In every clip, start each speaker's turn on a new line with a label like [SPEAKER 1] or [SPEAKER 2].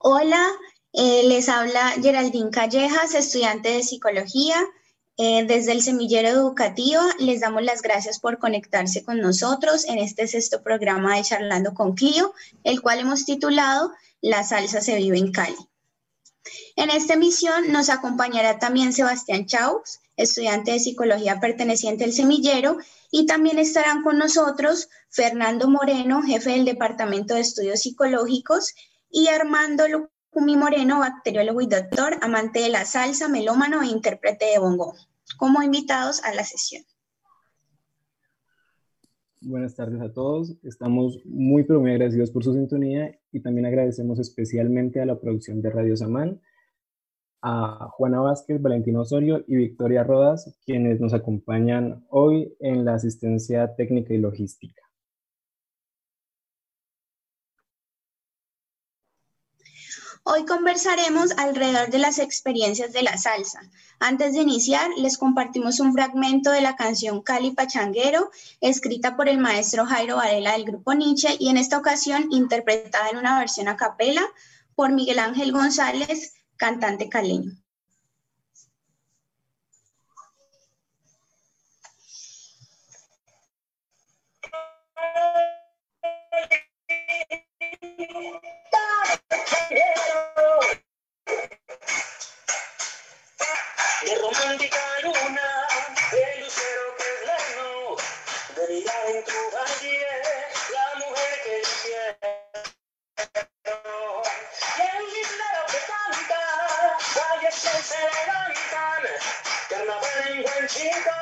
[SPEAKER 1] Hola, eh, les habla Geraldine Callejas, estudiante de psicología. Eh, desde el Semillero Educativo les damos las gracias por conectarse con nosotros en este sexto programa de Charlando con Clio, el cual hemos titulado La salsa se vive en Cali. En esta emisión nos acompañará también Sebastián Chaus, estudiante de psicología perteneciente al Semillero, y también estarán con nosotros Fernando Moreno, jefe del Departamento de Estudios Psicológicos, y Armando Lucumi Moreno, bacteriólogo y doctor, amante de la salsa, melómano e intérprete de bongo, como invitados a la sesión.
[SPEAKER 2] Buenas tardes a todos. Estamos muy, pero muy agradecidos por su sintonía y también agradecemos especialmente a la producción de Radio Samán, a Juana Vázquez, Valentina Osorio y Victoria Rodas, quienes nos acompañan hoy en la asistencia técnica y logística.
[SPEAKER 1] Hoy conversaremos alrededor de las experiencias de la salsa. Antes de iniciar, les compartimos un fragmento de la canción Cali Pachanguero, escrita por el maestro Jairo Varela del grupo Nietzsche y en esta ocasión interpretada en una versión a capela por Miguel Ángel González, cantante caleño.
[SPEAKER 3] De romántica luna, de lucero lejano, de mirar en tu valle, la mujer que yo quiero. Y el librero que canta, calles que se levantan, carnaval en buen chico,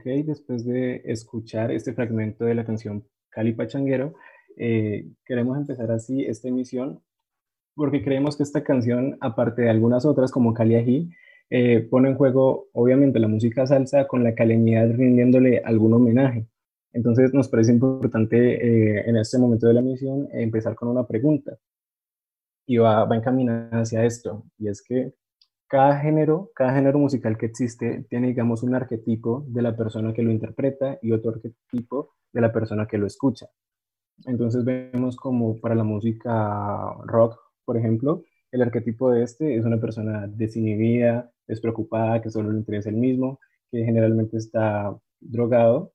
[SPEAKER 2] Ok, después de escuchar este fragmento de la canción Cali Pachanguero, eh, queremos empezar así esta emisión porque creemos que esta canción, aparte de algunas otras como Cali Ají, eh, pone en juego obviamente la música salsa con la caleñidad rindiéndole algún homenaje. Entonces nos parece importante eh, en este momento de la emisión empezar con una pregunta y va, va encaminada hacia esto, y es que cada género, cada género musical que existe tiene, digamos, un arquetipo de la persona que lo interpreta y otro arquetipo de la persona que lo escucha. Entonces vemos como para la música rock, por ejemplo, el arquetipo de este es una persona desinhibida, despreocupada, que solo le interesa el mismo, que generalmente está drogado.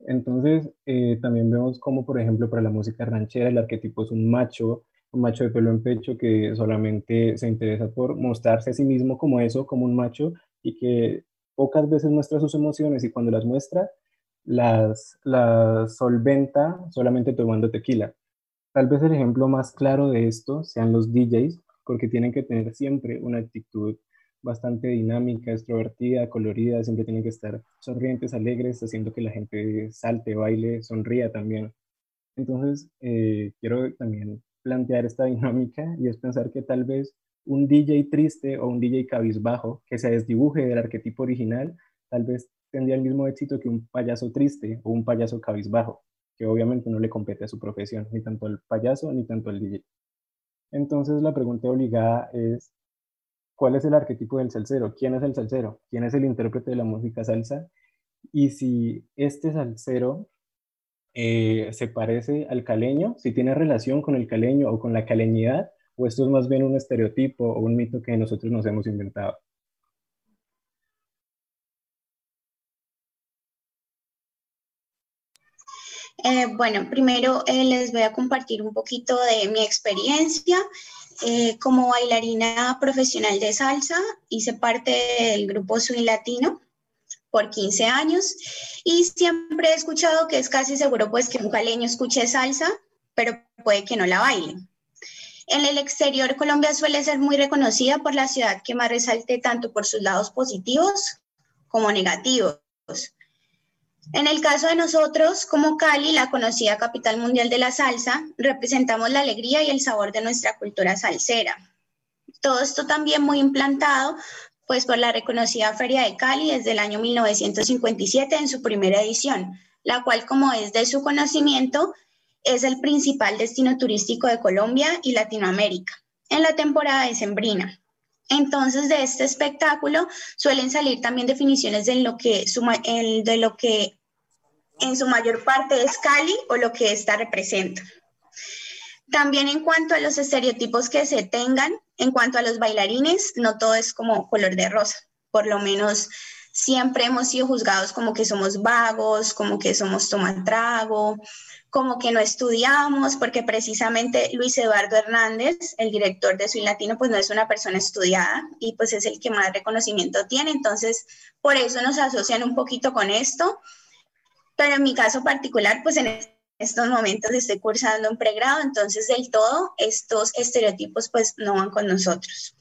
[SPEAKER 2] Entonces eh, también vemos como, por ejemplo, para la música ranchera el arquetipo es un macho, macho de pelo en pecho que solamente se interesa por mostrarse a sí mismo como eso, como un macho, y que pocas veces muestra sus emociones y cuando las muestra, las, las solventa solamente tomando tequila. Tal vez el ejemplo más claro de esto sean los DJs, porque tienen que tener siempre una actitud bastante dinámica, extrovertida, colorida, siempre tienen que estar sonrientes, alegres, haciendo que la gente salte, baile, sonría también. Entonces, eh, quiero también plantear esta dinámica y es pensar que tal vez un DJ triste o un DJ cabizbajo que se desdibuje del arquetipo original, tal vez tendría el mismo éxito que un payaso triste o un payaso cabizbajo, que obviamente no le compete a su profesión, ni tanto el payaso ni tanto el DJ. Entonces la pregunta obligada es, ¿cuál es el arquetipo del salsero? ¿Quién es el salsero? ¿Quién es el intérprete de la música salsa? Y si este salsero eh, se parece al caleño, si tiene relación con el caleño o con la caleñidad, o esto es más bien un estereotipo o un mito que nosotros nos hemos inventado.
[SPEAKER 1] Eh, bueno, primero eh, les voy a compartir un poquito de mi experiencia. Como bailarina profesional de salsa, hice parte del grupo Swing Latino por 15 años y siempre he escuchado que es casi seguro pues que un caleño escuche salsa, pero puede que no la baile. En el exterior, Colombia suele ser muy reconocida por la ciudad que más resalte tanto por sus lados positivos como negativos. En el caso de nosotros, como Cali, la conocida capital mundial de la salsa, representamos la alegría y el sabor de nuestra cultura salsera. Todo esto también muy implantado pues por la reconocida Feria de Cali desde el año 1957 en su primera edición, la cual como es de su conocimiento, es el principal destino turístico de Colombia y Latinoamérica en la temporada decembrina. Entonces, de este espectáculo suelen salir también definiciones de lo que, que en su mayor parte es Cali o lo que ésta representa. También en cuanto a los estereotipos que se tengan, en cuanto a los bailarines, no todo es como color de rosa. Por lo menos siempre hemos sido juzgados como que somos vagos, como que somos tomatrago, como que no estudiamos, porque precisamente Luis Eduardo Hernández, el director de Soy Latino, pues no es una persona estudiada y pues es el que más reconocimiento tiene. Entonces, por eso nos asocian un poquito con esto. Pero en mi caso particular, pues en estos momentos estoy cursando un pregrado, entonces del todo estos estereotipos pues no van con nosotros.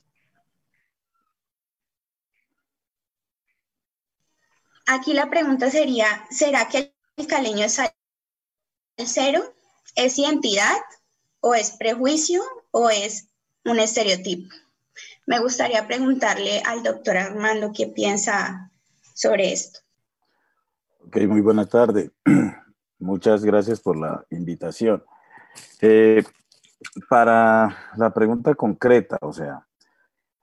[SPEAKER 1] Aquí la pregunta sería, ¿será que el caleño es cero? ¿Es identidad o es prejuicio o es un estereotipo? Me gustaría preguntarle al doctor Armando qué piensa sobre esto.
[SPEAKER 4] Ok, muy buena tarde. Muchas gracias por la invitación. Eh, para la pregunta concreta, o sea,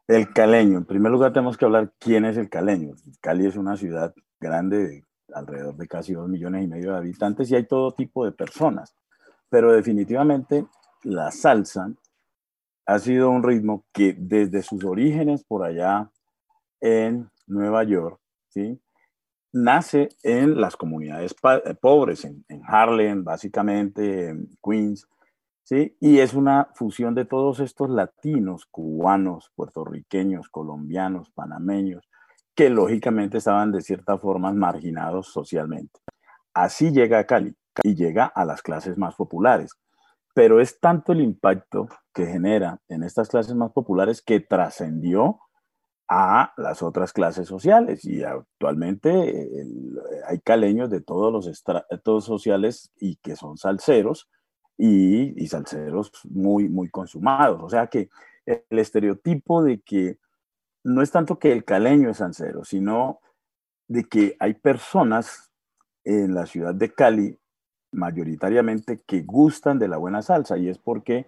[SPEAKER 4] el caleño, en primer lugar tenemos que hablar quién es el caleño. Cali es una ciudad grande, alrededor de casi dos millones y medio de habitantes, y hay todo tipo de personas. Pero definitivamente la salsa ha sido un ritmo que desde sus orígenes por allá en Nueva York, ¿sí? Nace en las comunidades eh, pobres, en, Harlem, básicamente, en Queens, ¿sí? Y es una fusión de todos estos latinos, cubanos, puertorriqueños, colombianos, panameños, que lógicamente estaban de cierta forma marginados socialmente. Así llega a Cali y llega a las clases más populares. Pero es tanto el impacto que genera en estas clases más populares que trascendió a las otras clases sociales. Y actualmente hay caleños de todos los estratos sociales y que son salseros y, y salseros muy, muy consumados. O sea que el estereotipo de que no es tanto que el caleño es salsero, sino de que hay personas en la ciudad de Cali mayoritariamente que gustan de la buena salsa y es porque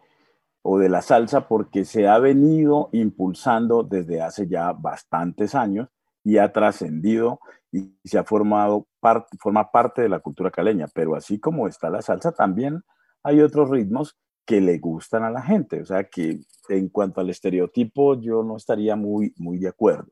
[SPEAKER 4] o de la salsa porque se ha venido impulsando desde hace ya bastantes años y ha trascendido y se ha formado parte, forma parte de la cultura caleña. Pero así como está la salsa, también hay otros ritmos que le gustan a la gente. O sea que en cuanto al estereotipo, yo no estaría muy, muy de acuerdo.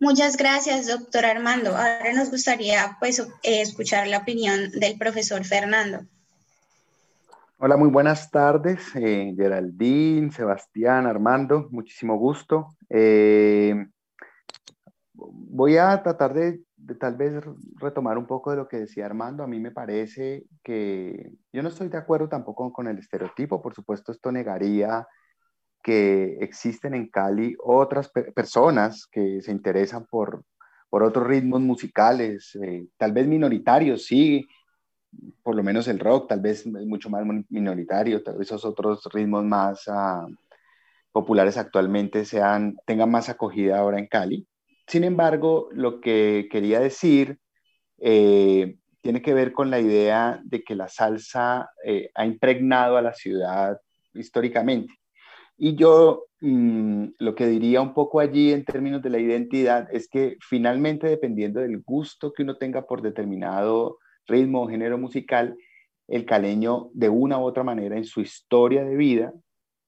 [SPEAKER 1] Muchas gracias, doctor Armando. Ahora nos gustaría pues, eh, escuchar la opinión del profesor Fernando.
[SPEAKER 5] Hola, muy buenas tardes, eh, Geraldine, Sebastián, Armando, muchísimo gusto. Eh, voy a tratar de, tal vez retomar un poco de lo que decía Armando. A mí me parece que yo no estoy de acuerdo tampoco con el estereotipo, por supuesto esto negaría que existen en Cali otras personas que se interesan por, por otros ritmos musicales, eh, tal vez minoritarios, sí, por lo menos el rock, tal vez mucho más minoritario, tal vez esos otros ritmos más ah, populares actualmente sean, tengan más acogida ahora en Cali. Sin embargo, lo que quería decir eh, tiene que ver con la idea de que la salsa eh, ha impregnado a la ciudad históricamente. Y yo mm, lo que diría un poco allí en términos de la identidad es que finalmente dependiendo del gusto que uno tenga por determinado ritmo o género musical, el caleño de una u otra manera en su historia de vida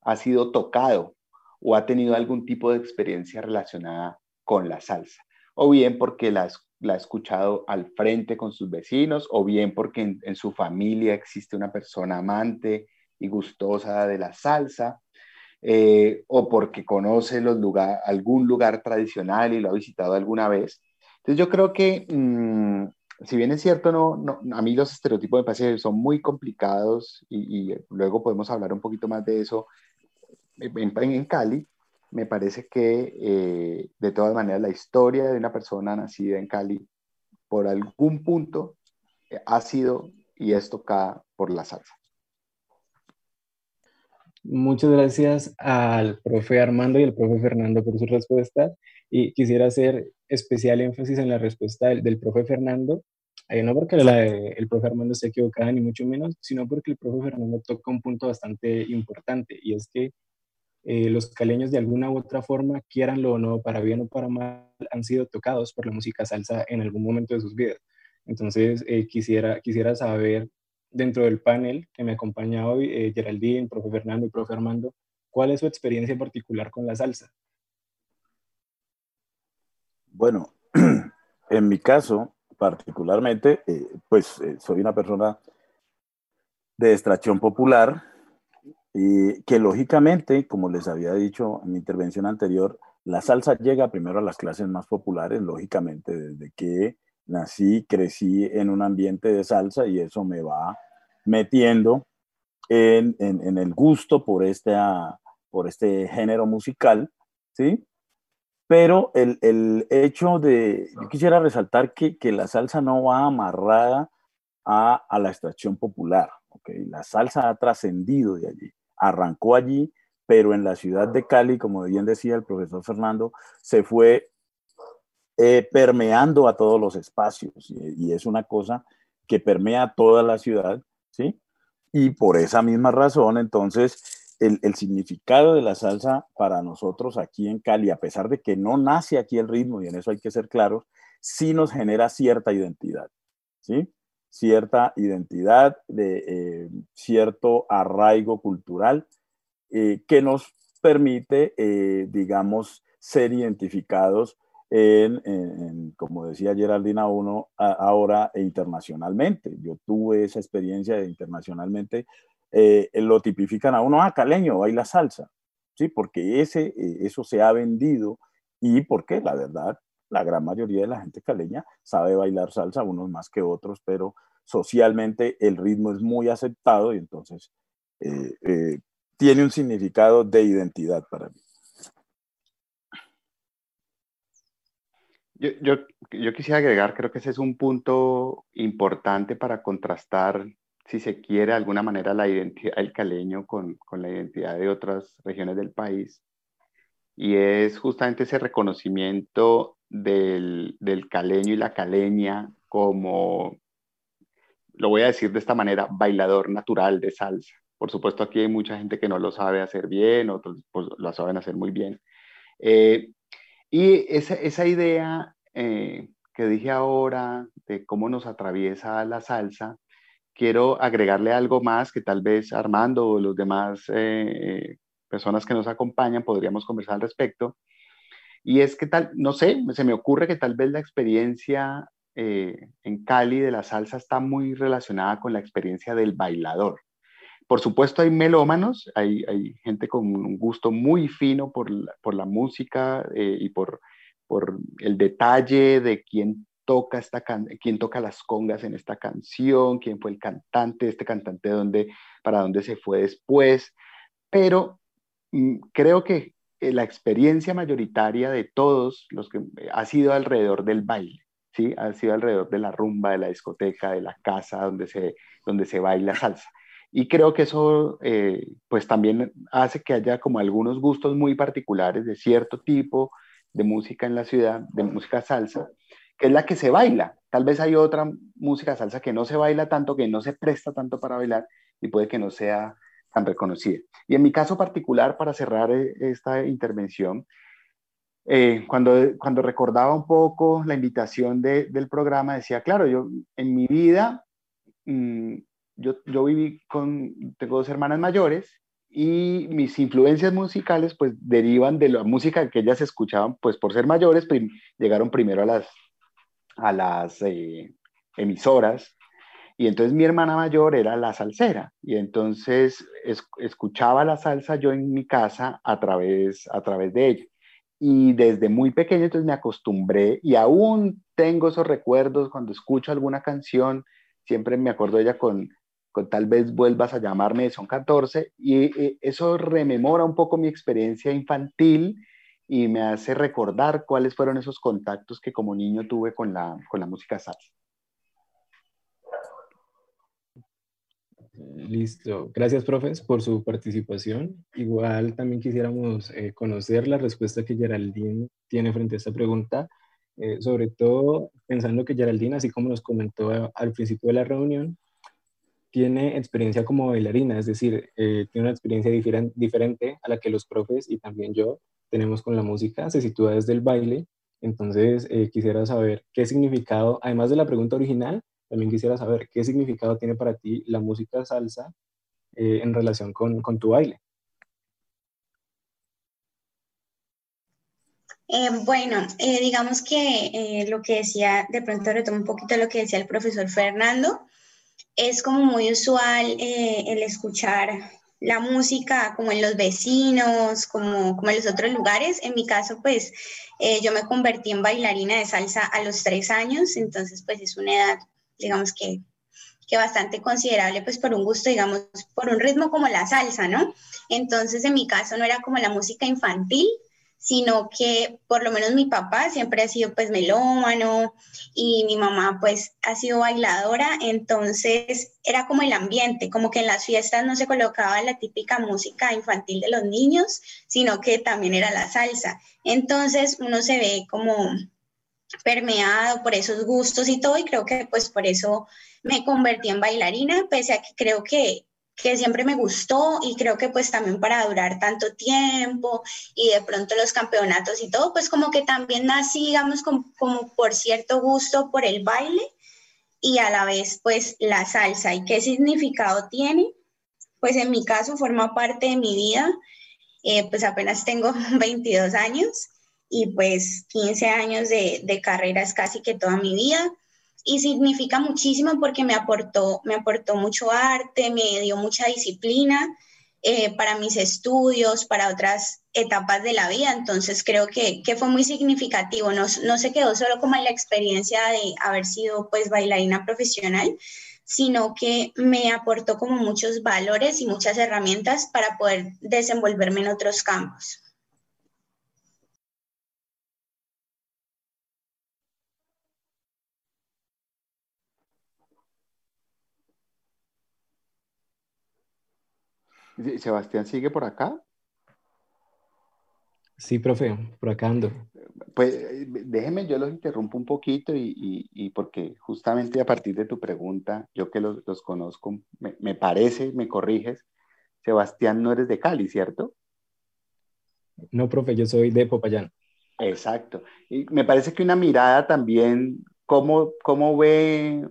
[SPEAKER 5] ha sido tocado o ha tenido algún tipo de experiencia relacionada con la salsa. O bien porque la, ha escuchado al frente con sus vecinos, o bien porque en, en su familia existe una persona amante y gustosa de la salsa, eh, o porque conoce algún lugar tradicional y lo ha visitado alguna vez. Entonces yo creo que, mm, si bien es cierto, no, no, a mí los estereotipos parece que son muy complicados y, luego podemos hablar un poquito más de eso en, en Cali, me parece que eh, de todas maneras la historia de una persona nacida en Cali por algún punto eh, ha sido y es tocada por la salsa.
[SPEAKER 2] Muchas gracias al profe Armando y al profe Fernando por sus respuestas. Y quisiera hacer especial énfasis en la respuesta del, del profe Fernando, eh, no porque la, el profe Armando esté equivocada, ni mucho menos, sino porque el profe Fernando toca un punto bastante importante, y es que eh, los caleños de alguna u otra forma, quieranlo o no, para bien o para mal, han sido tocados por la música salsa en algún momento de sus vidas. Entonces, eh, quisiera, quisiera saber, dentro del panel que me acompaña hoy, eh, Geraldine, profe Fernando y profe Armando, ¿cuál es su experiencia particular con la salsa?
[SPEAKER 4] Bueno, en mi caso, particularmente, pues soy una persona de extracción popular, y que lógicamente, como les había dicho en mi intervención anterior, la salsa llega primero a las clases más populares, lógicamente, desde que nací, crecí en un ambiente de salsa y eso me va metiendo en, el gusto por este, por este género musical, ¿sí? Pero el, el, hecho de, yo quisiera resaltar que, que la salsa no va amarrada a, a la extracción popular, ¿ok? La salsa ha trascendido de allí arrancó allí, pero en la ciudad de Cali, como bien decía el profesor Fernando, se fue eh, permeando a todos los espacios y, es una cosa que permea toda la ciudad, ¿sí? Y por esa misma razón, entonces, el, significado de la salsa para nosotros aquí en Cali, a pesar de que no nace aquí el ritmo, y en eso hay que ser claros, sí nos genera cierta identidad, ¿sí? cierta identidad, de eh, cierto arraigo cultural eh, que nos permite, digamos, ser identificados como decía Geraldina uno ahora e internacionalmente. Yo tuve esa experiencia internacionalmente, lo tipifican a uno, ah, caleño, baila salsa, ¿sí? Porque ese, eso se ha vendido y porque la verdad la gran mayoría de la gente caleña sabe bailar salsa, unos más que otros, pero socialmente el ritmo es muy aceptado y entonces eh, eh, tiene un significado de identidad para mí.
[SPEAKER 5] Yo, yo, yo, quisiera agregar, creo que ese es un punto importante para contrastar, si se quiere, de alguna manera la identidad del caleño con, con la identidad de otras regiones del país. Y es justamente ese reconocimiento del, del caleño y la caleña como, lo voy a decir de esta manera, bailador natural de salsa. Por supuesto, aquí hay mucha gente que no lo sabe hacer bien, otros pues, lo saben hacer muy bien. Eh, y esa, esa idea eh, que dije ahora de cómo nos atraviesa la salsa, quiero agregarle algo más que tal vez Armando o los demás eh, personas que nos acompañan podríamos conversar al respecto. Y es que tal, no sé, se me ocurre que tal vez la experiencia eh, en Cali de la salsa está muy relacionada con la experiencia del bailador. Por supuesto hay melómanos, hay, hay gente con un gusto muy fino por la, música eh, y por, por el detalle de quién toca, esta quién toca las congas en esta canción, quién fue el cantante, este cantante dónde, para dónde se fue después. Pero mm, creo que eh, la experiencia mayoritaria de todos los que eh, ha sido alrededor del baile, ¿sí? Ha sido alrededor de la rumba, de la discoteca, de la casa donde se, donde se baila salsa. Y creo que eso eh, pues también hace que haya como algunos gustos muy particulares de cierto tipo de música en la ciudad, de música salsa, que es la que se baila. Tal vez hay otra música salsa que no se baila tanto, que no se presta tanto para bailar y puede que no sea tan reconocida. Y en mi caso particular, para cerrar eh, esta intervención, eh, cuando, cuando recordaba un poco la invitación del programa, decía, claro, yo en mi vida, mm, yo, yo viví con, tengo dos hermanas mayores y mis influencias musicales pues derivan de la música que ellas escuchaban pues por ser mayores, llegaron primero a las, a las eh, emisoras. Y entonces mi hermana mayor era la salsera. Y entonces escuchaba la salsa yo en mi casa a través, a través de ella. Y desde muy pequeño entonces me acostumbré y aún tengo esos recuerdos cuando escucho alguna canción, siempre me acuerdo de ella con, con tal vez vuelvas a llamarme, son 14, y, eso rememora un poco mi experiencia infantil y me hace recordar cuáles fueron esos contactos que como niño tuve con la, con la música salsa.
[SPEAKER 2] Listo. Gracias, profes, por su participación. Igual también quisiéramos eh, conocer la respuesta que Geraldine tiene frente a esta pregunta, eh, sobre todo pensando que Geraldine, así como nos comentó al principio de la reunión, tiene experiencia como bailarina, es decir, eh, tiene una experiencia diferente a la que los profes y también yo tenemos con la música, se sitúa desde el baile. Entonces, quisiera saber qué significado, además de la pregunta original, también quisiera saber qué significado tiene para ti la música salsa eh, en relación con, con, tu baile.
[SPEAKER 1] Eh, bueno, eh, digamos que lo que decía, de pronto retomo un poquito lo que decía el profesor Fernando, es como muy usual el escuchar la música como en los vecinos, como, como en los otros lugares. En mi caso, pues yo me convertí en bailarina de salsa a los tres años, entonces pues es una edad digamos que, que bastante considerable, pues por un gusto, digamos, por un ritmo como la salsa, ¿no? Entonces, en mi caso no era como la música infantil, sino que por lo menos mi papá siempre ha sido pues melómano y mi mamá pues ha sido bailadora, entonces era como el ambiente, como que en las fiestas no se colocaba la típica música infantil de los niños, sino que también era la salsa. Entonces uno se ve como permeado por esos gustos y todo, y creo que pues por eso me convertí en bailarina, pese a que creo que, que siempre me gustó y creo que pues también para durar tanto tiempo y de pronto los campeonatos y todo, pues como que también nací, digamos, como, como por cierto gusto por el baile y a la vez pues la salsa. ¿Y qué significado tiene? Pues en mi caso forma parte de mi vida, eh, pues apenas tengo 22 años y pues 15 años de, de carrera es casi que toda mi vida y significa muchísimo porque me aportó, me aportó mucho arte, me dio mucha disciplina eh, para mis estudios, para otras etapas de la vida. Entonces creo que, que fue muy significativo. No, no, se quedó solo como en la experiencia de haber sido pues bailarina profesional, sino que me aportó como muchos valores y muchas herramientas para poder desenvolverme en otros campos.
[SPEAKER 5] Sebastián sigue por acá.
[SPEAKER 2] Sí, profe, por acá ando.
[SPEAKER 5] Pues déjeme, yo los interrumpo un poquito y, porque justamente a partir de tu pregunta, yo que los, conozco, me, parece, me corriges, Sebastián no eres de Cali, ¿cierto?
[SPEAKER 2] No, profe, yo soy de Popayán.
[SPEAKER 5] Exacto. Y me parece que una mirada también, cómo, cómo ve,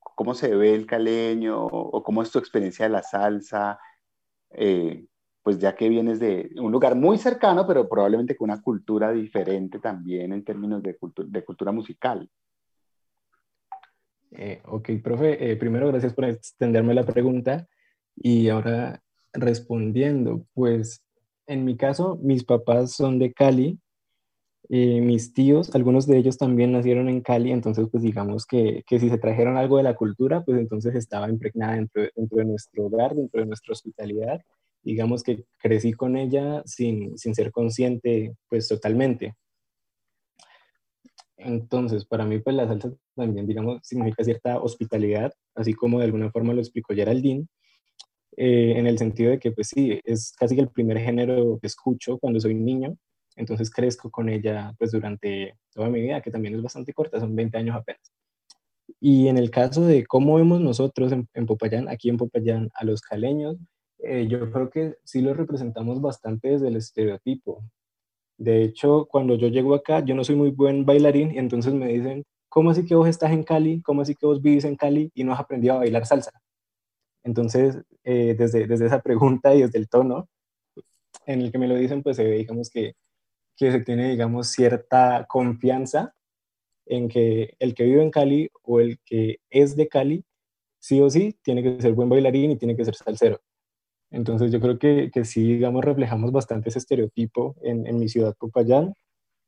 [SPEAKER 5] cómo se ve el caleño o cómo es tu experiencia de la salsa, eh, pues ya que vienes de un lugar muy cercano, pero probablemente con una cultura diferente también en términos de, de cultura musical.
[SPEAKER 2] Eh, ok, profe, eh, primero gracias por extenderme la pregunta y ahora respondiendo, pues en mi caso, mis papás son de Cali, mis tíos, algunos de ellos también nacieron en Cali, entonces pues digamos que, que, si se trajeron algo de la cultura, pues entonces estaba impregnada dentro, dentro, de nuestro hogar, dentro de nuestra hospitalidad. Digamos que crecí con ella sin, sin ser consciente pues totalmente. Entonces, para mí pues la salsa también, digamos, significa cierta hospitalidad, así como de alguna forma lo explicó Geraldine, eh, en el sentido de que pues sí, es casi el primer género que escucho cuando soy niño, entonces crezco con ella pues durante toda mi vida, que también es bastante corta, son 20 años apenas. Y en el caso de cómo vemos nosotros en, Popayán, aquí en Popayán, a los caleños, eh, yo creo que sí los representamos bastante desde el estereotipo. De hecho, cuando yo llego acá, yo no soy muy buen bailarín y entonces me dicen, ¿cómo así que vos estás en Cali? ¿Cómo así que vos vivís en Cali y no has aprendido a bailar salsa? Entonces, eh, desde, desde esa pregunta y desde el tono en el que me lo dicen, pues se ve, digamos que que se tiene, digamos, cierta confianza en que el que vive en Cali o el que es de Cali, sí o sí, tiene que ser buen bailarín y tiene que ser salsero. Entonces yo creo que, que sí, digamos, reflejamos bastante ese estereotipo en, en mi ciudad, Popayán.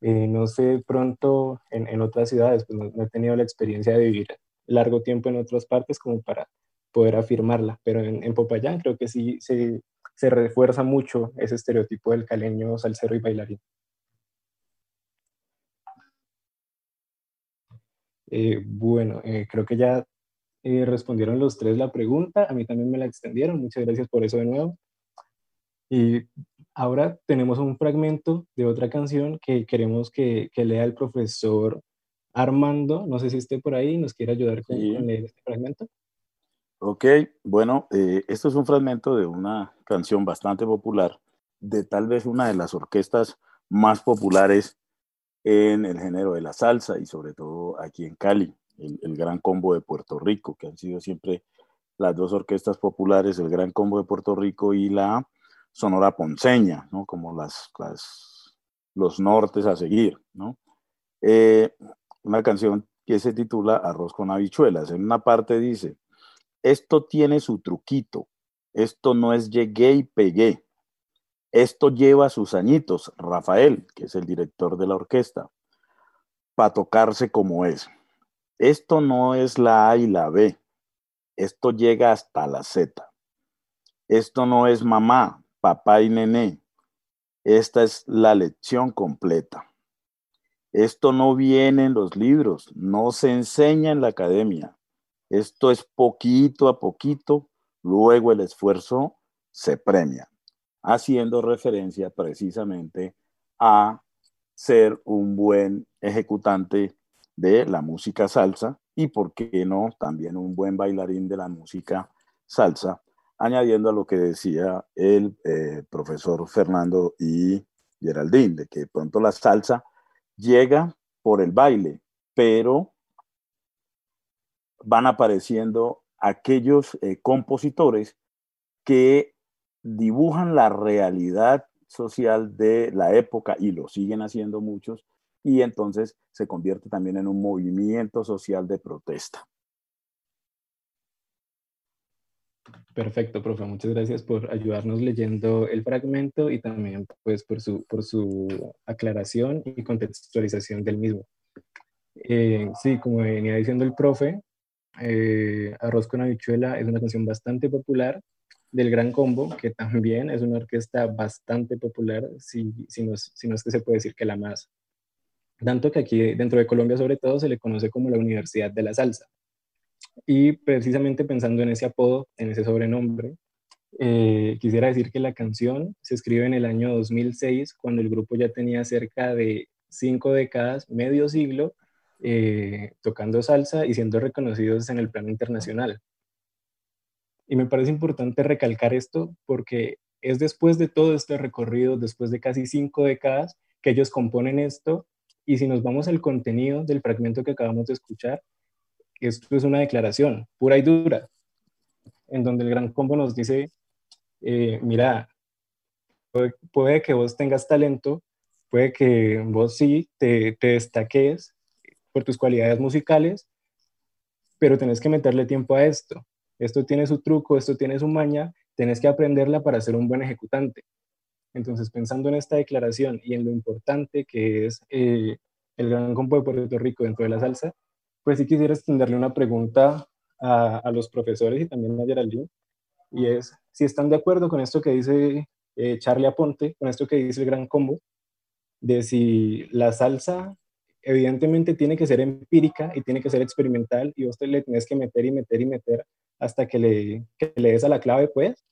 [SPEAKER 2] Eh, no sé, pronto en, en otras ciudades, pues no, he tenido la experiencia de vivir largo tiempo en otras partes como para poder afirmarla, pero en, en Popayán creo que sí se, se refuerza mucho ese estereotipo del caleño salsero y bailarín. Eh, bueno, eh, creo que ya Eh, respondieron los tres la pregunta, a mí también me la extendieron, muchas gracias por eso de nuevo. Y ahora tenemos un fragmento de otra canción que queremos que, que lea el profesor Armando, no sé si esté por ahí, nos quiere ayudar con,
[SPEAKER 4] Sí.
[SPEAKER 2] con leer este fragmento.
[SPEAKER 4] Ok, bueno, esto es un fragmento de una canción bastante popular, de tal vez una de las orquestas más populares en el género de la salsa y sobre todo aquí en Cali, el, el Gran Combo de Puerto Rico, que han sido siempre las dos orquestas populares, el Gran Combo de Puerto Rico y la Sonora Ponceña, ¿no? Como las, las, los nortes a seguir, ¿no? Eh, una canción que se titula Arroz con habichuelas. En una parte dice, esto tiene su truquito, esto no es llegué y pegué, esto lleva sus añitos, Rafael, que es el director de la orquesta, para tocarse como es. Esto no es la A y la B, esto llega hasta la Z. Esto no es mamá, papá y nené, esta es la lección completa. Esto no viene en los libros, no se enseña en la academia. Esto es poquito a poquito, luego el esfuerzo se premia, haciendo referencia precisamente a ser un buen ejecutante de la música salsa y, por qué no, también un buen bailarín de la música salsa, añadiendo a lo que decía el eh, profesor Fernando y Geraldine, de que pronto la salsa llega por el baile, pero van apareciendo aquellos eh, compositores que dibujan la realidad social de la época y lo siguen haciendo muchos y entonces se convierte también en un movimiento social de protesta.
[SPEAKER 2] Perfecto, profe. Muchas gracias por ayudarnos leyendo el fragmento y también pues, por, su, por su aclaración y contextualización del mismo. Eh, sí, como venía diciendo el profe, eh, Arroz con habichuela es una canción bastante popular del Gran Combo, que también es una orquesta bastante popular, si, si, no, es, si no es que se puede decir que la más. Tanto que aquí dentro de Colombia sobre todo se le conoce como la Universidad de la Salsa. Y precisamente pensando en ese apodo, en ese sobrenombre, eh, quisiera decir que la canción se escribe en el año 2006, cuando el grupo ya tenía cerca de cinco décadas, medio siglo, eh, tocando salsa y siendo reconocidos en el plano internacional. Y me parece importante recalcar esto porque es después de todo este recorrido, después de casi cinco décadas, que ellos componen esto. Y si nos vamos al contenido del fragmento que acabamos de escuchar, esto es una declaración pura y dura, en donde el Gran Combo nos dice, eh, mira, puede, que vos tengas talento, puede que vos sí te, te destaques por tus cualidades musicales, pero tenés que meterle tiempo a esto. Esto tiene su truco, esto tiene su maña, tenés que aprenderla para ser un buen ejecutante. Entonces, pensando en esta declaración y en lo importante que es eh, el Gran Combo de Puerto Rico dentro de la salsa, pues sí quisiera extenderle una pregunta a, a, los profesores y también a Geraldine, y es si están de acuerdo con esto que dice eh, Charlie Aponte, con esto que dice el Gran Combo, de si la salsa evidentemente tiene que ser empírica y tiene que ser experimental y vos te le tenés que meter y meter y meter hasta que le, que le des a la clave, pues,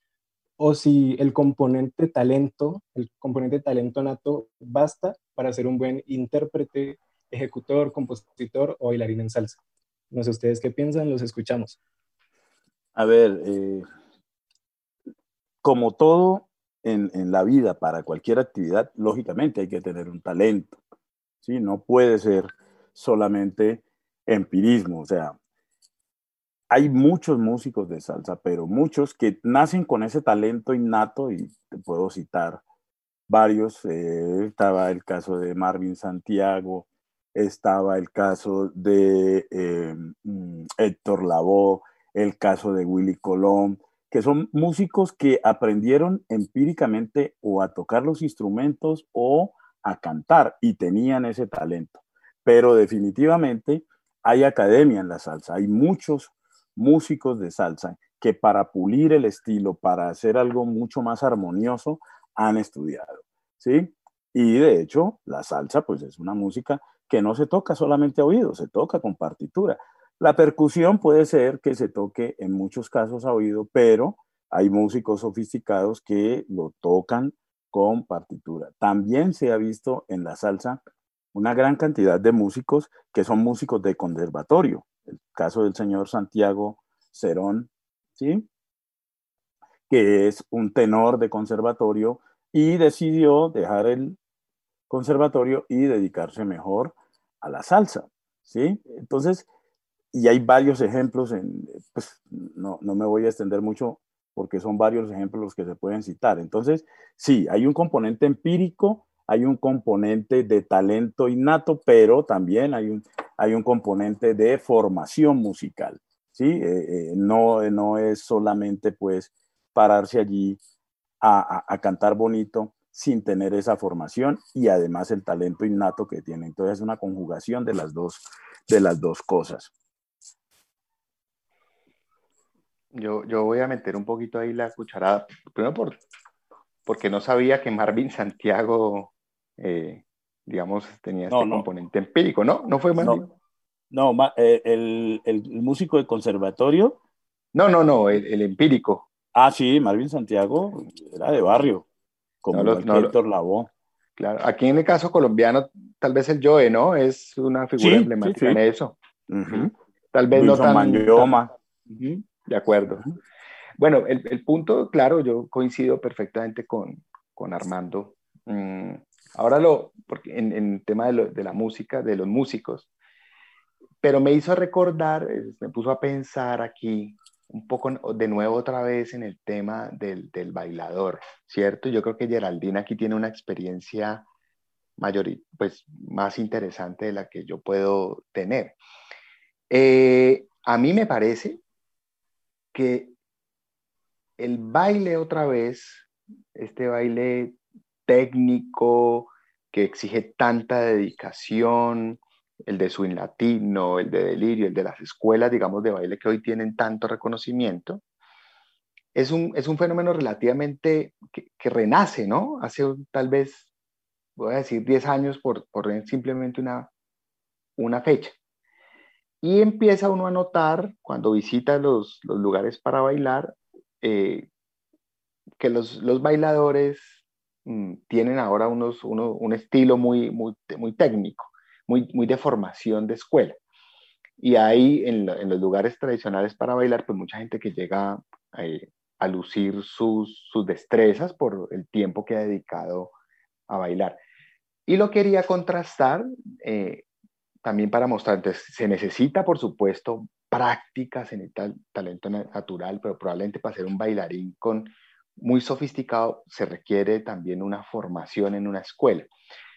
[SPEAKER 2] o si el componente talento, el componente talento nato basta para ser un buen intérprete, ejecutor, compositor o bailarín en salsa. No sé ustedes qué piensan, los escuchamos.
[SPEAKER 4] A ver, eh, como todo en, en, la vida, para cualquier actividad, lógicamente hay que tener un talento. ¿sí? No puede ser solamente empirismo. O sea, hay muchos músicos de salsa, pero muchos que nacen con ese talento innato y te puedo citar varios. Eh, estaba el caso de Marvin Santiago, estaba el caso de eh, Héctor Lavoe, el caso de Willy Colón, que son músicos que aprendieron empíricamente o a tocar los instrumentos o a cantar y tenían ese talento. Pero definitivamente hay academia en la salsa, hay muchos músicos de salsa que para pulir el estilo, para hacer algo mucho más armonioso, han estudiado, ¿sí? Y de hecho, la salsa pues es una música que no se toca solamente a oído, se toca con partitura. La percusión puede ser que se toque en muchos casos a oído, pero hay músicos sofisticados que lo tocan con partitura. También se ha visto en la salsa una gran cantidad de músicos que son músicos de conservatorio. El caso del señor Santiago Cerón, ¿sí? que es un tenor de conservatorio y decidió dejar el conservatorio y dedicarse mejor a la salsa, ¿sí? Entonces, y hay varios ejemplos, en, pues no, no me voy a extender mucho porque son varios ejemplos los que se pueden citar. Entonces, sí, hay un componente empírico, hay un componente de talento innato, pero también hay un, hay un componente de formación musical, ¿sí? Eh, eh, no, no es solamente, pues, pararse allí a, a, cantar bonito sin tener esa formación y además el talento innato que tiene. Entonces, es una conjugación de las dos, de las dos cosas.
[SPEAKER 5] Yo, yo voy a meter un poquito ahí la cucharada, primero por, porque no sabía que Marvin Santiago, eh, digamos, tenía este componente empírico, ¿no? ¿No fue Marvin?
[SPEAKER 4] No, no eh, el, el, músico de conservatorio.
[SPEAKER 5] No, no, no, el, el, empírico.
[SPEAKER 4] Ah, sí, Marvin Santiago era de barrio, como no, Héctor Lavoe.
[SPEAKER 5] Claro, aquí en el caso colombiano, tal vez el Joe, ¿no? Es una figura
[SPEAKER 4] sí,
[SPEAKER 5] emblemática
[SPEAKER 4] sí, sí.
[SPEAKER 5] en eso.
[SPEAKER 4] Uh -huh.
[SPEAKER 5] Tal vez
[SPEAKER 4] Wilson
[SPEAKER 5] no tan... Uh -huh. De acuerdo. Bueno, el, el, punto, claro, yo coincido perfectamente con, con Armando. Mm, ahora lo, porque en, en tema de, lo, de, la música, de los músicos, pero me hizo recordar, eh, me puso a pensar aquí un poco de nuevo otra vez en el tema del, del bailador, ¿cierto? Yo creo que Geraldine aquí tiene una experiencia mayor, pues más interesante de la que yo puedo tener. Eh, a mí me parece que el baile otra vez, este baile técnico que exige tanta dedicación, el de swing latino, el de delirio, el de las escuelas, digamos, de baile que hoy tienen tanto reconocimiento, es un, es un fenómeno relativamente que, renace, ¿no? Hace tal vez, voy a decir, 10 años por, por simplemente una, una fecha. Y empieza uno a notar, cuando visita los, los lugares para bailar, eh, que los, los bailadores tienen ahora unos, uno, un estilo muy, muy, muy técnico, muy, muy de formación de escuela. Y hay en, en, los lugares tradicionales para bailar, pues mucha gente que llega eh, a lucir sus, sus destrezas por el tiempo que ha dedicado a bailar. Y lo quería contrastar eh, también para mostrar, entonces se necesita, por supuesto, prácticas en el tal, talento natural, pero probablemente para ser un bailarín con muy sofisticado se requiere también una formación en una escuela.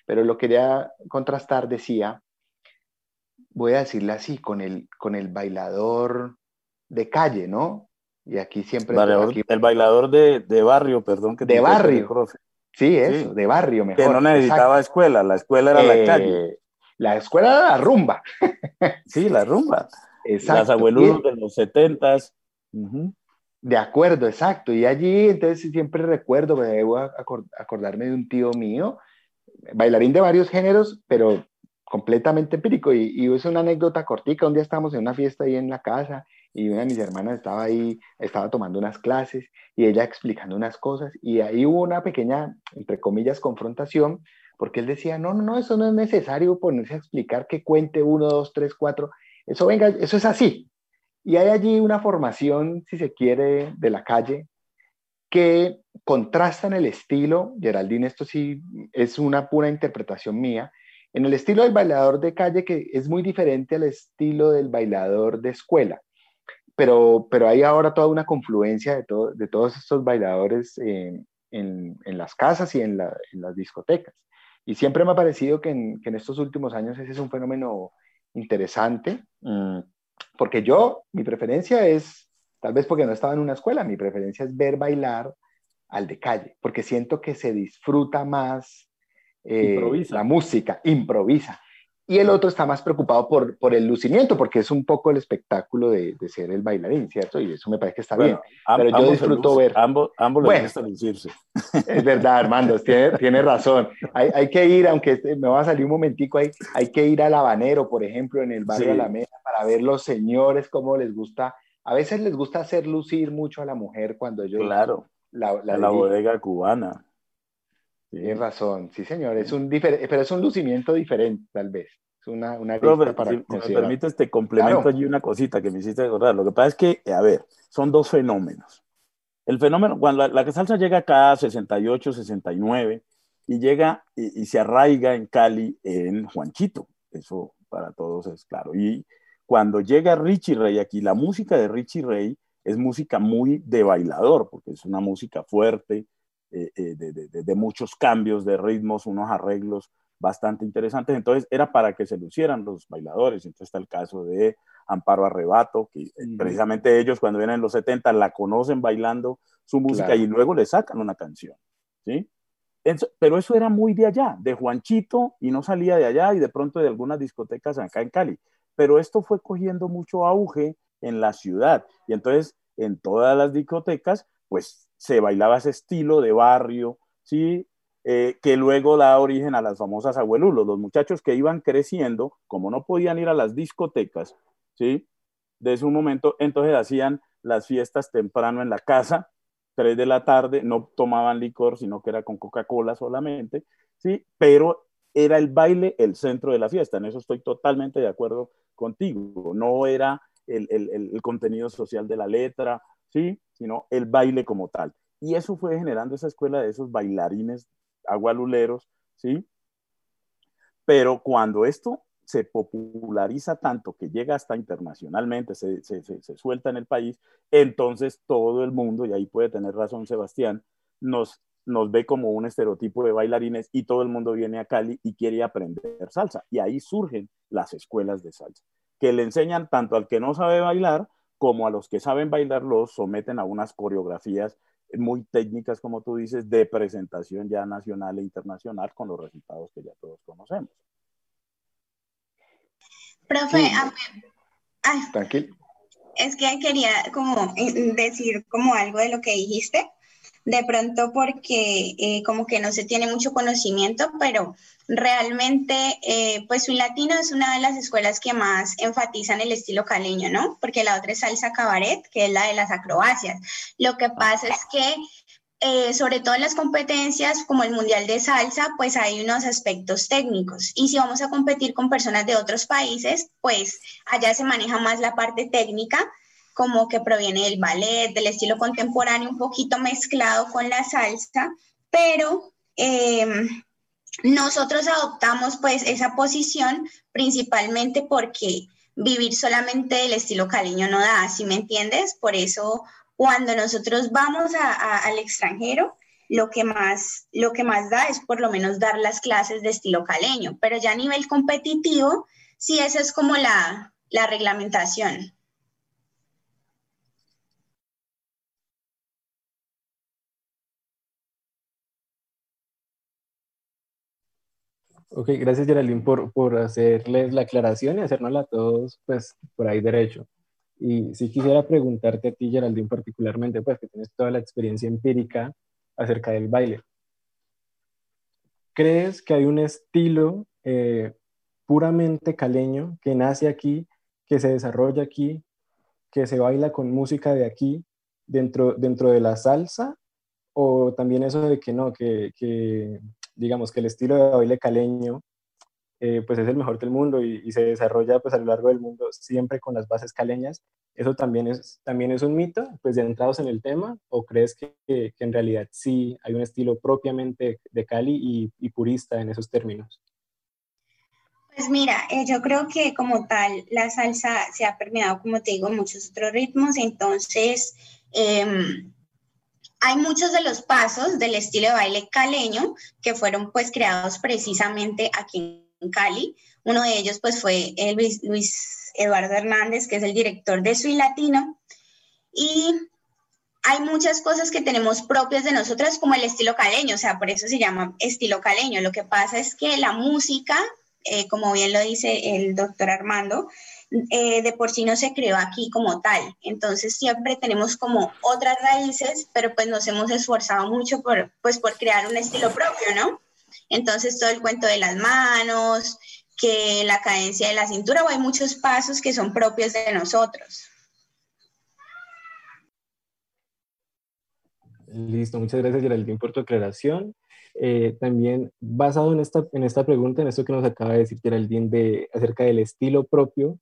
[SPEAKER 5] Pero lo quería contrastar, decía, voy a decirle así, con el, con el bailador de calle, ¿no? Y aquí siempre...
[SPEAKER 4] Bailador,
[SPEAKER 5] aquí,
[SPEAKER 4] el bailador de, de, barrio, perdón. Que
[SPEAKER 5] de barrio. Profe. Sí, eso, sí. de barrio mejor.
[SPEAKER 4] Que no necesitaba Exacto. escuela, la escuela era eh, la calle.
[SPEAKER 5] La escuela era la rumba.
[SPEAKER 4] sí, la rumba. Exacto. Las abueludos de los setentas. Uh -huh.
[SPEAKER 5] De acuerdo, exacto. Y allí, entonces, siempre recuerdo, me debo acordarme de un tío mío, bailarín de varios géneros, pero completamente empírico. Y, y es una anécdota cortica. Un día estábamos en una fiesta ahí en la casa y una de mis hermanas estaba ahí, estaba tomando unas clases y ella explicando unas cosas. Y ahí hubo una pequeña, entre comillas, confrontación, porque él decía, no, no, no, eso no es necesario ponerse a explicar que cuente uno, dos, tres, cuatro. Eso venga, eso es así. Y hay allí una formación, si se quiere, de la calle que contrasta en el estilo, Geraldine, esto sí es una pura interpretación mía, en el estilo del bailador de calle que es muy diferente al estilo del bailador de escuela. Pero, pero hay ahora toda una confluencia de, de todos estos bailadores en, en, las casas y en, la, en, las discotecas. Y siempre me ha parecido que en, estos últimos años ese es un fenómeno interesante, mmm, porque yo, mi preferencia es, tal vez porque no estaba en una escuela, mi preferencia es ver bailar al de calle, porque siento que se disfruta más eh, la música, improvisa. Y el otro está más preocupado por, por el lucimiento, porque es un poco el espectáculo de, de ser el bailarín, ¿cierto? Y eso me parece que está
[SPEAKER 4] Bueno,
[SPEAKER 5] bien.
[SPEAKER 4] am-
[SPEAKER 5] Pero yo disfruto ver.
[SPEAKER 4] Ambos, ambos les gusta lucirse.
[SPEAKER 5] Es verdad, Armando, tiene, tiene razón. Hay, hay que ir, aunque este- me va a salir un momentico ahí, hay que ir al Habanero, por ejemplo, en el barrio
[SPEAKER 4] Sí.
[SPEAKER 5] Alameda, para ver los señores cómo les gusta. A veces les gusta hacer lucir mucho a la mujer cuando ellos
[SPEAKER 4] Claro,
[SPEAKER 5] la, la
[SPEAKER 4] la, la bodega cubana.
[SPEAKER 5] Tienes razón, sí, señor. Es un difer- pero es un lucimiento diferente, tal vez. Es una, una lista para
[SPEAKER 4] si, me permites, te complemento
[SPEAKER 5] Claro.
[SPEAKER 4] allí una cosita que me hiciste recordar. Lo que pasa es que, a ver, son dos fenómenos. El fenómeno, cuando la, la salsa llega acá a 68, 69, y llega y, y se arraiga en Cali, en Juanchito. Eso para todos es claro. Y cuando llega Richie Ray aquí, la música de Richie Ray es música muy de bailador, porque es una música fuerte, eh, eh, de, de- de- de muchos cambios de ritmos, unos arreglos bastante interesantes. Entonces era para que se lucieran los bailadores. Entonces está el caso de Amparo Arrebato, que eh, precisamente ellos cuando vienen en los 70 la conocen bailando su música
[SPEAKER 5] Claro.
[SPEAKER 4] y luego le sacan una canción. ¿sí? Pero eso era muy de allá, de Juanchito, y no salía de allá y de pronto de algunas discotecas acá en Cali. Pero esto fue cogiendo mucho auge en la ciudad. Y entonces en todas las discotecas, pues se bailaba ese estilo de barrio, ¿sí? Eh, que luego da origen a las famosas abuelulos, los muchachos que iban creciendo, como no podían ir a las discotecas, ¿sí? De su momento, entonces hacían las fiestas temprano en la casa, 3 de la tarde, no tomaban licor, sino que era con Coca-Cola solamente, ¿sí? Pero era el baile el centro de la fiesta, en eso estoy totalmente de acuerdo contigo, no era el, el, el, el contenido social de la letra, ¿sí? Sino el baile como tal. Y eso fue generando esa escuela de esos bailarines agualuleros, ¿sí? Pero cuando esto se populariza tanto que llega hasta internacionalmente, se, se, suelta en el país, entonces todo el mundo, y ahí puede tener razón Sebastián, nos, nos ve como un estereotipo de bailarines y todo el mundo viene a Cali y quiere aprender salsa. Y ahí surgen las escuelas de salsa, que le enseñan tanto al que no sabe bailar como a los que saben bailar, los someten a unas coreografías muy técnicas, como tú dices, de presentación ya nacional e internacional con los resultados que ya todos conocemos.
[SPEAKER 1] Profe, sí. a ay,
[SPEAKER 5] tranquilo.
[SPEAKER 1] Es que quería como decir como algo de lo que dijiste, de pronto porque eh, como que no se tiene mucho conocimiento, pero realmente eh, pues Swing Latino es una de las escuelas que más enfatizan el estilo caleño, ¿no? Porque la otra es salsa cabaret, que es la de las acrobacias. Lo que pasa es que eh, sobre todo en las competencias como el Mundial de Salsa, pues hay unos aspectos técnicos. Y si vamos a competir con personas de otros países, pues allá se maneja más la parte técnica, como que proviene del ballet, del estilo contemporáneo, un poquito mezclado con la salsa, pero eh, nosotros adoptamos pues esa posición principalmente porque vivir solamente del estilo caleño no da, ¿sí me entiendes? Por eso cuando nosotros vamos al extranjero, lo que, más, lo que más da es por lo menos dar las clases de estilo caleño, pero ya a nivel competitivo, sí, esa es como la, la reglamentación.
[SPEAKER 2] Ok, gracias Geraldine por, por hacerles la aclaración y hacérnosla a todos, pues, por ahí derecho. Y si quisiera preguntarte a ti, Geraldine, particularmente, pues, que tienes toda la experiencia empírica acerca del baile. ¿Crees que hay un estilo eh, puramente caleño que nace aquí, que se desarrolla aquí, que se baila con música de aquí, dentro, dentro de la salsa? ¿O también eso de que no, que, que digamos que el estilo de baile caleño eh, pues es el mejor del mundo y, y, se desarrolla pues a lo largo del mundo siempre con las bases caleñas. ¿Eso también es, también es un mito, pues de entrados en el tema? ¿O crees que, que, que en realidad sí hay un estilo propiamente de Cali y, y purista en esos términos?
[SPEAKER 1] Pues mira, eh, yo creo que como tal la salsa se ha permeado, como te digo, muchos otros ritmos, entonces... Eh, hay muchos de los pasos del estilo de baile caleño que fueron pues creados precisamente aquí en Cali. Uno de ellos pues fue el Luis, Luis Eduardo Hernández, que es el director de Swing Latino. Y hay muchas cosas que tenemos propias de nosotras como el estilo caleño, o sea, por eso se llama estilo caleño. Lo que pasa es que la música eh, como bien lo dice el doctor Armando, eh, de por sí no se creó aquí como tal. Entonces siempre tenemos como otras raíces, pero pues nos hemos esforzado mucho por, pues, por crear un estilo propio, ¿no? Entonces todo el cuento de las manos, que la cadencia de la cintura, o hay muchos pasos que son propios de nosotros.
[SPEAKER 2] Listo, muchas gracias Geraldine por tu aclaración. Eh, también basado en esta, en esta pregunta, en esto que nos acaba de decir Geraldine de, acerca del estilo propio,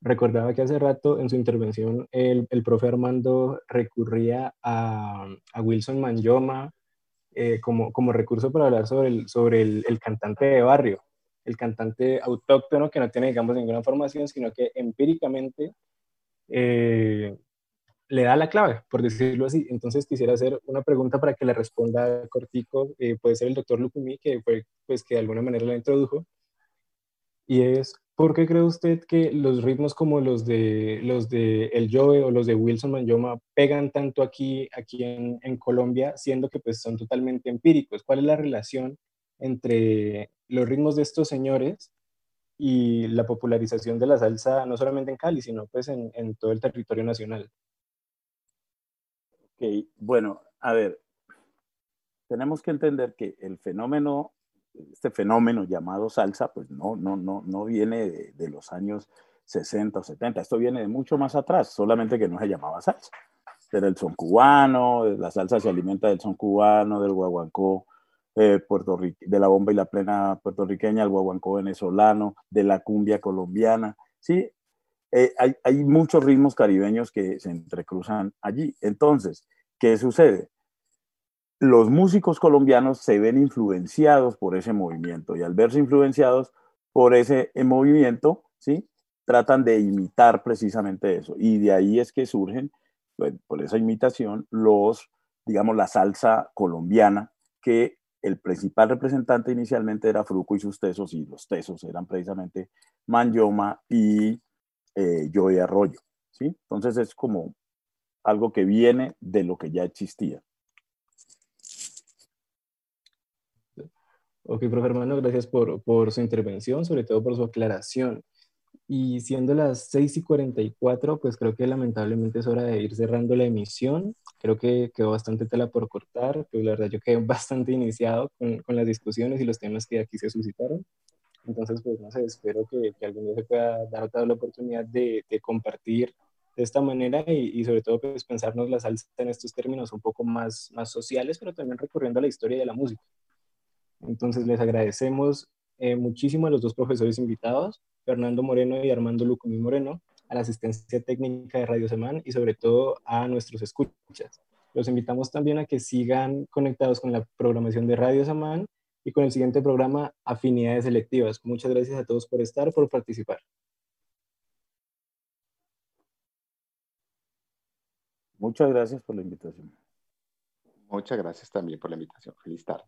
[SPEAKER 2] recordaba que hace rato en su intervención el, el profe Armando recurría a, a Wilson Manyoma eh, como, como recurso para hablar sobre, el, sobre el, el, cantante de barrio, el cantante autóctono que no tiene, digamos, ninguna formación, sino que empíricamente eh, le da la clave, por decirlo así. Entonces quisiera hacer una pregunta para que le responda cortico, eh, puede ser el doctor Lucumí, que fue, pues, que de alguna manera la introdujo, y es, ¿por qué cree usted que los ritmos como los de, los de El Joe o los de Wilson Manyoma pegan tanto aquí, aquí en, en Colombia, siendo que pues son totalmente empíricos? ¿Cuál es la relación entre los ritmos de estos señores y la popularización de la salsa, no solamente en Cali, sino pues en, en todo el territorio nacional?
[SPEAKER 4] Ok, bueno, a ver, tenemos que entender que el fenómeno, este fenómeno llamado salsa, pues no, no, no, no viene de, los años 60 o 70, esto viene de mucho más atrás, solamente que no se llamaba salsa. Era el son cubano, la salsa se alimenta del son cubano, del guaguancó eh, de la bomba y la plena puertorriqueña, el guaguancó venezolano, de la cumbia colombiana, ¿sí? Eh, hay, muchos ritmos caribeños que se entrecruzan allí. Entonces, ¿qué sucede? Los músicos colombianos se ven influenciados por ese movimiento y al verse influenciados por ese movimiento, ¿sí? Tratan de imitar precisamente eso. Y de ahí es que surgen, pues, por esa imitación, los, digamos, la salsa colombiana, que el principal representante inicialmente era Fruco y sus tesos, y los tesos eran precisamente Manyoma y eh, Joey Arroyo. ¿sí? Entonces es como algo que viene de lo que ya existía.
[SPEAKER 2] Ok, profe hermano, gracias por, por, su intervención, sobre todo por su aclaración. Y siendo las 6 y 44, pues creo que lamentablemente es hora de ir cerrando la emisión. Creo que quedó bastante tela por cortar, pero la verdad yo quedé bastante iniciado con, con las discusiones y los temas que aquí se suscitaron. Entonces, pues no sé, espero que, que algún día se pueda dar otra la oportunidad de, de, compartir de esta manera y, y, sobre todo pues pensarnos la salsa en estos términos un poco más, más sociales, pero también recurriendo a la historia de la música. Entonces les agradecemos eh, muchísimo a los dos profesores invitados, Fernando Moreno y Armando Lucumí Moreno, a la asistencia técnica de Radio Semán y sobre todo a nuestros escuchas. Los invitamos también a que sigan conectados con la programación de Radio Semán y con el siguiente programa Afinidades Selectivas. Muchas gracias a todos por estar, por participar.
[SPEAKER 4] Muchas gracias por la invitación.
[SPEAKER 5] Muchas gracias también por la invitación. Feliz tarde.